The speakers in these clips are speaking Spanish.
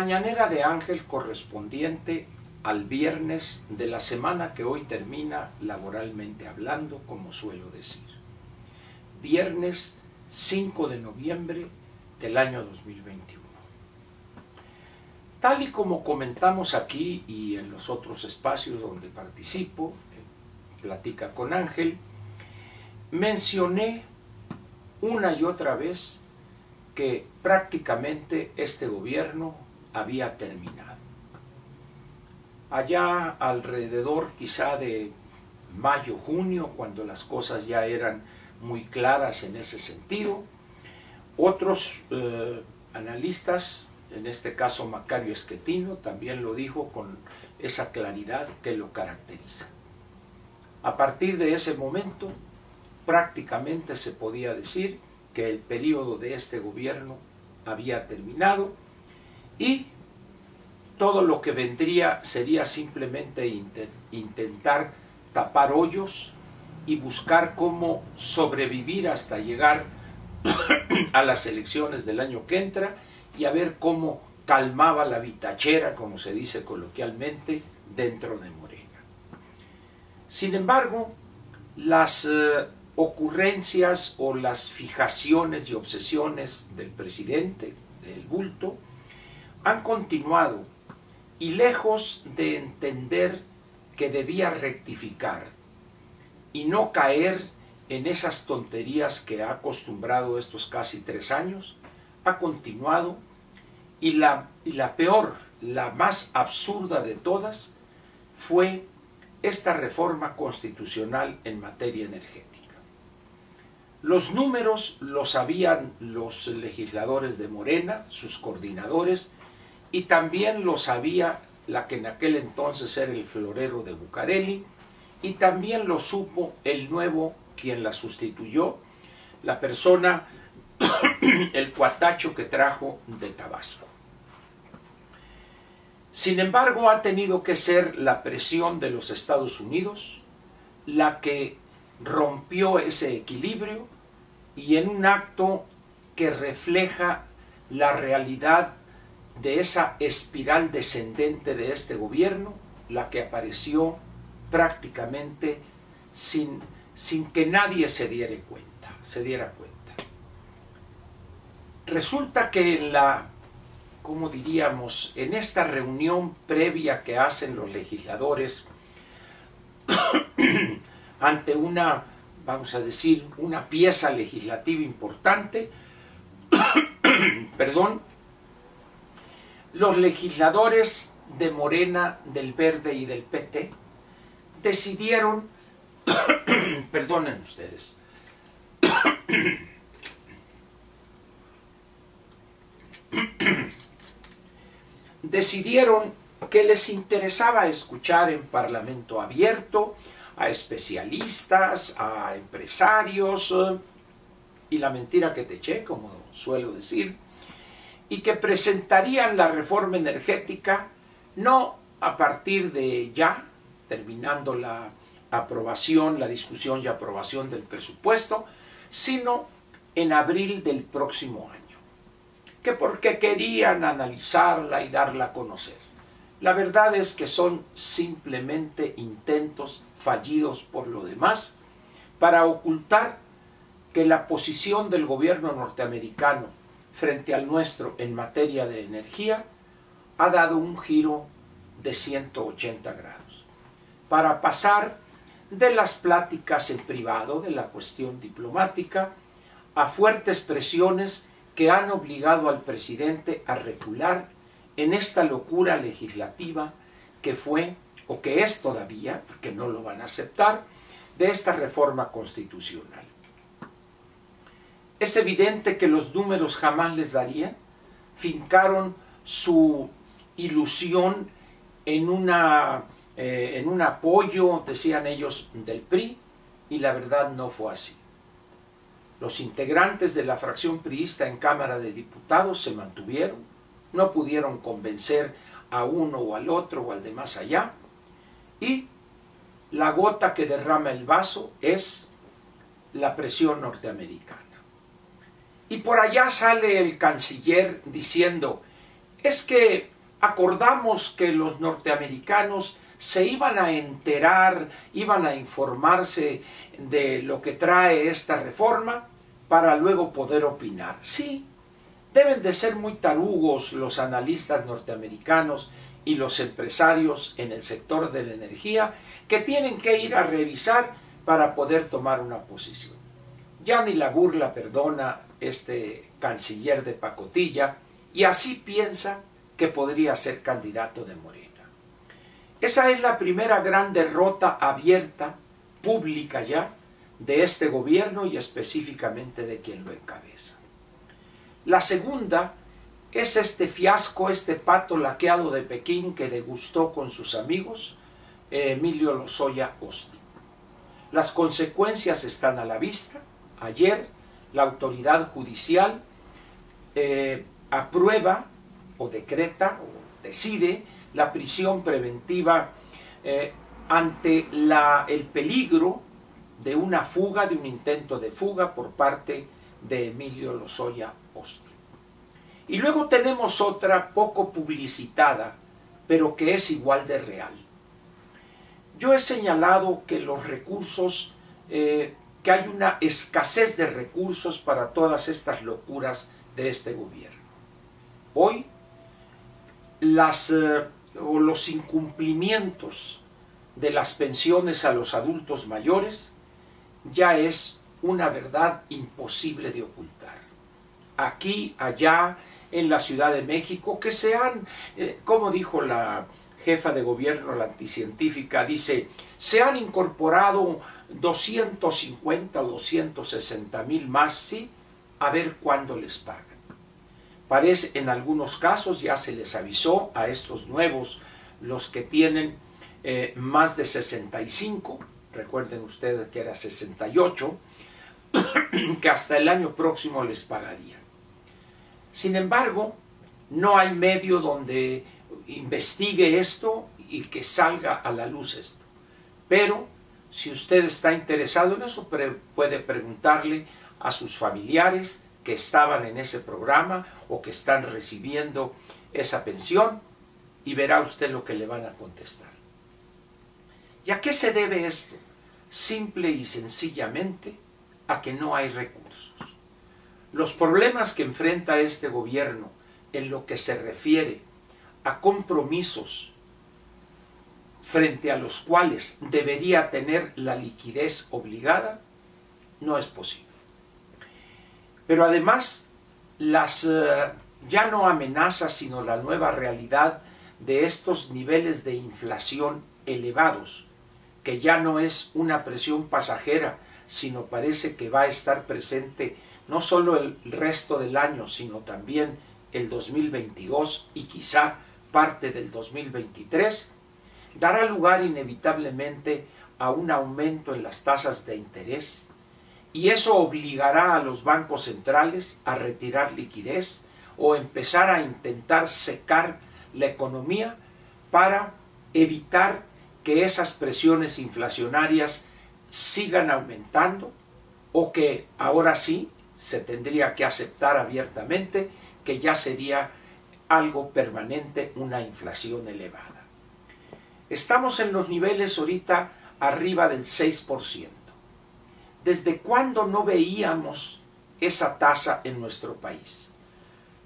mañanera de Ángel correspondiente al viernes de la semana que hoy termina laboralmente hablando, como suelo decir. Viernes 5 de noviembre del año 2021. Tal y como comentamos aquí y en los otros espacios donde participo, Platica con Ángel, mencioné una y otra vez que prácticamente este gobierno había terminado. Allá alrededor quizá de mayo, junio, cuando las cosas ya eran muy claras en ese sentido, otros eh, analistas, en este caso Macario Esquetino, también lo dijo con esa claridad que lo caracteriza. A partir de ese momento, prácticamente se podía decir que el periodo de este gobierno había terminado y todo lo que vendría sería simplemente intentar tapar hoyos y buscar cómo sobrevivir hasta llegar a las elecciones del año que entra y a ver cómo calmaba la vitachera, como se dice coloquialmente, dentro de Morena. Sin embargo, las eh, ocurrencias o las fijaciones y obsesiones del presidente, del bulto, han continuado y lejos de entender que debía rectificar y no caer en esas tonterías que ha acostumbrado estos casi tres años, ha continuado y la, y la peor, la más absurda de todas, fue esta reforma constitucional en materia energética. Los números los sabían los legisladores de Morena, sus coordinadores, y también lo sabía la que en aquel entonces era el florero de Bucareli, y también lo supo el nuevo quien la sustituyó, la persona, el cuatacho que trajo de Tabasco. Sin embargo, ha tenido que ser la presión de los Estados Unidos la que rompió ese equilibrio y en un acto que refleja la realidad de esa espiral descendente de este gobierno, la que apareció prácticamente sin, sin que nadie se diera cuenta, se diera cuenta. Resulta que en la, ¿cómo diríamos?, en esta reunión previa que hacen los legisladores ante una vamos a decir, una pieza legislativa importante, perdón, los legisladores de Morena, del Verde y del PT decidieron, perdonen ustedes, decidieron que les interesaba escuchar en Parlamento abierto a especialistas, a empresarios eh, y la mentira que te eché, como suelo decir, y que presentarían la reforma energética no a partir de ya, terminando la aprobación, la discusión y aprobación del presupuesto, sino en abril del próximo año. Que porque querían analizarla y darla a conocer. La verdad es que son simplemente intentos fallidos por lo demás, para ocultar que la posición del gobierno norteamericano frente al nuestro en materia de energía ha dado un giro de 180 grados, para pasar de las pláticas en privado de la cuestión diplomática a fuertes presiones que han obligado al presidente a recular en esta locura legislativa que fue o que es todavía, porque no lo van a aceptar, de esta reforma constitucional. Es evidente que los números jamás les darían, fincaron su ilusión en, una, eh, en un apoyo, decían ellos, del PRI, y la verdad no fue así. Los integrantes de la fracción priista en Cámara de Diputados se mantuvieron, no pudieron convencer a uno o al otro o al de más allá, y la gota que derrama el vaso es la presión norteamericana. Y por allá sale el canciller diciendo, es que acordamos que los norteamericanos se iban a enterar, iban a informarse de lo que trae esta reforma para luego poder opinar. Sí, deben de ser muy tarugos los analistas norteamericanos y los empresarios en el sector de la energía que tienen que ir a revisar para poder tomar una posición. Ya ni la burla perdona este canciller de pacotilla y así piensa que podría ser candidato de Morena. Esa es la primera gran derrota abierta, pública ya, de este gobierno y específicamente de quien lo encabeza. La segunda es este fiasco, este pato laqueado de Pekín que degustó con sus amigos Emilio Lozoya Austin. Las consecuencias están a la vista. Ayer la autoridad judicial eh, aprueba o decreta o decide la prisión preventiva eh, ante la, el peligro de una fuga, de un intento de fuga por parte de Emilio Lozoya Austin. Y luego tenemos otra poco publicitada, pero que es igual de real. Yo he señalado que los recursos, eh, que hay una escasez de recursos para todas estas locuras de este gobierno. Hoy, las, eh, los incumplimientos de las pensiones a los adultos mayores ya es una verdad imposible de ocultar. Aquí, allá, en la Ciudad de México, que se han, eh, como dijo la jefa de gobierno, la anticientífica, dice, se han incorporado 250 o 260 mil más, sí, a ver cuándo les pagan. Parece, en algunos casos ya se les avisó a estos nuevos, los que tienen eh, más de 65, recuerden ustedes que era 68, que hasta el año próximo les pagarían. Sin embargo, no hay medio donde investigue esto y que salga a la luz esto. Pero si usted está interesado en eso, puede preguntarle a sus familiares que estaban en ese programa o que están recibiendo esa pensión y verá usted lo que le van a contestar. ¿Y a qué se debe esto? Simple y sencillamente a que no hay recursos. Los problemas que enfrenta este gobierno en lo que se refiere a compromisos frente a los cuales debería tener la liquidez obligada, no es posible. Pero además, las eh, ya no amenazas, sino la nueva realidad de estos niveles de inflación elevados, que ya no es una presión pasajera, sino parece que va a estar presente no solo el resto del año, sino también el 2022 y quizá parte del 2023, dará lugar inevitablemente a un aumento en las tasas de interés y eso obligará a los bancos centrales a retirar liquidez o empezar a intentar secar la economía para evitar que esas presiones inflacionarias sigan aumentando o que ahora sí se tendría que aceptar abiertamente que ya sería algo permanente una inflación elevada. Estamos en los niveles ahorita arriba del 6%. ¿Desde cuándo no veíamos esa tasa en nuestro país?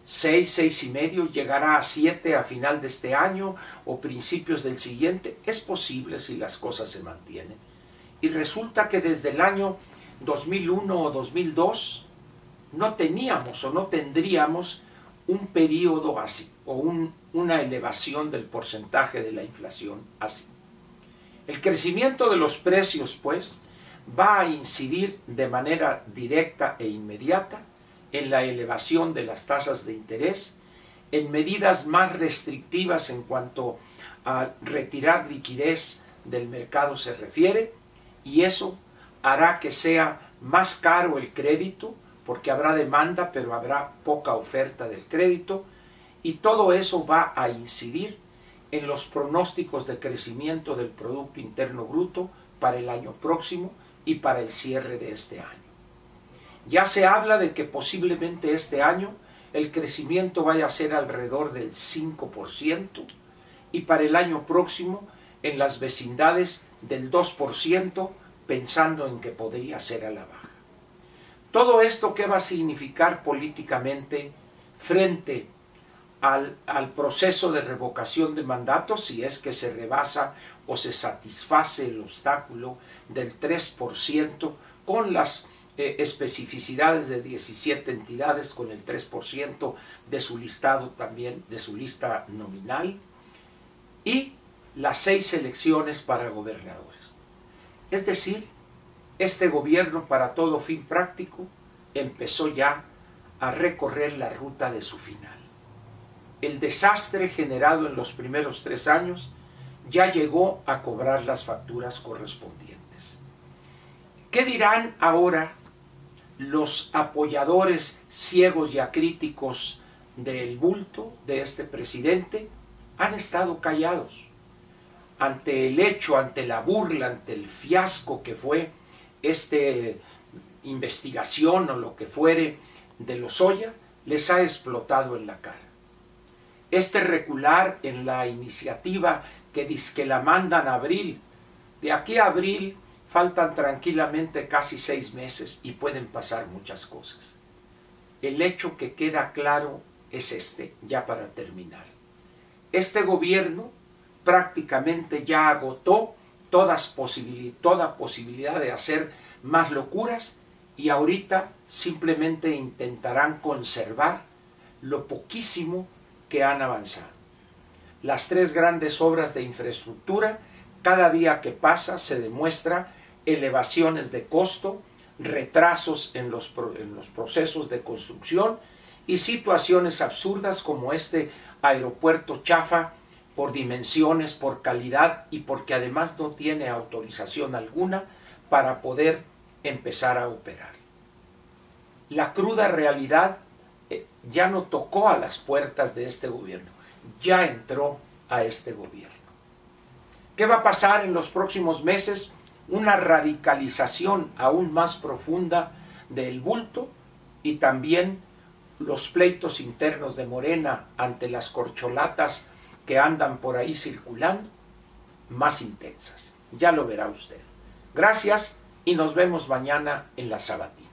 6, seis y medio, llegará a 7 a final de este año o principios del siguiente. Es posible si las cosas se mantienen. Y resulta que desde el año 2001 o 2002 no teníamos o no tendríamos un periodo así o una elevación del porcentaje de la inflación así. El crecimiento de los precios, pues, va a incidir de manera directa e inmediata en la elevación de las tasas de interés, en medidas más restrictivas en cuanto a retirar liquidez del mercado se refiere, y eso hará que sea más caro el crédito, porque habrá demanda, pero habrá poca oferta del crédito, y todo eso va a incidir en los pronósticos de crecimiento del Producto Interno Bruto para el año próximo y para el cierre de este año. Ya se habla de que posiblemente este año el crecimiento vaya a ser alrededor del 5% y para el año próximo en las vecindades del 2%, pensando en que podría ser a la baja. Todo esto, ¿qué va a significar políticamente frente al, al, proceso de revocación de mandatos si es que se rebasa o se satisface el obstáculo del 3% con las eh, especificidades de 17 entidades, con el 3% de su listado también, de su lista nominal, y las seis elecciones para gobernadores. Es decir, este gobierno para todo fin práctico empezó ya a recorrer la ruta de su final. El desastre generado en los primeros tres años ya llegó a cobrar las facturas correspondientes. ¿Qué dirán ahora los apoyadores ciegos y acríticos del bulto de este presidente? Han estado callados ante el hecho, ante la burla, ante el fiasco que fue esta investigación o lo que fuere de los Oya, les ha explotado en la cara. Este recular en la iniciativa que dice que la mandan a abril, de aquí a abril faltan tranquilamente casi seis meses y pueden pasar muchas cosas. El hecho que queda claro es este, ya para terminar. Este gobierno prácticamente ya agotó todas toda posibilidad de hacer más locuras y ahorita simplemente intentarán conservar lo poquísimo que han avanzado. Las tres grandes obras de infraestructura, cada día que pasa se demuestra elevaciones de costo, retrasos en los, en los procesos de construcción y situaciones absurdas como este aeropuerto chafa por dimensiones, por calidad y porque además no tiene autorización alguna para poder empezar a operar. La cruda realidad eh, ya no tocó a las puertas de este gobierno, ya entró a este gobierno. ¿Qué va a pasar en los próximos meses? Una radicalización aún más profunda del bulto y también los pleitos internos de Morena ante las corcholatas que andan por ahí circulando más intensas. Ya lo verá usted. Gracias y nos vemos mañana en la sabatina.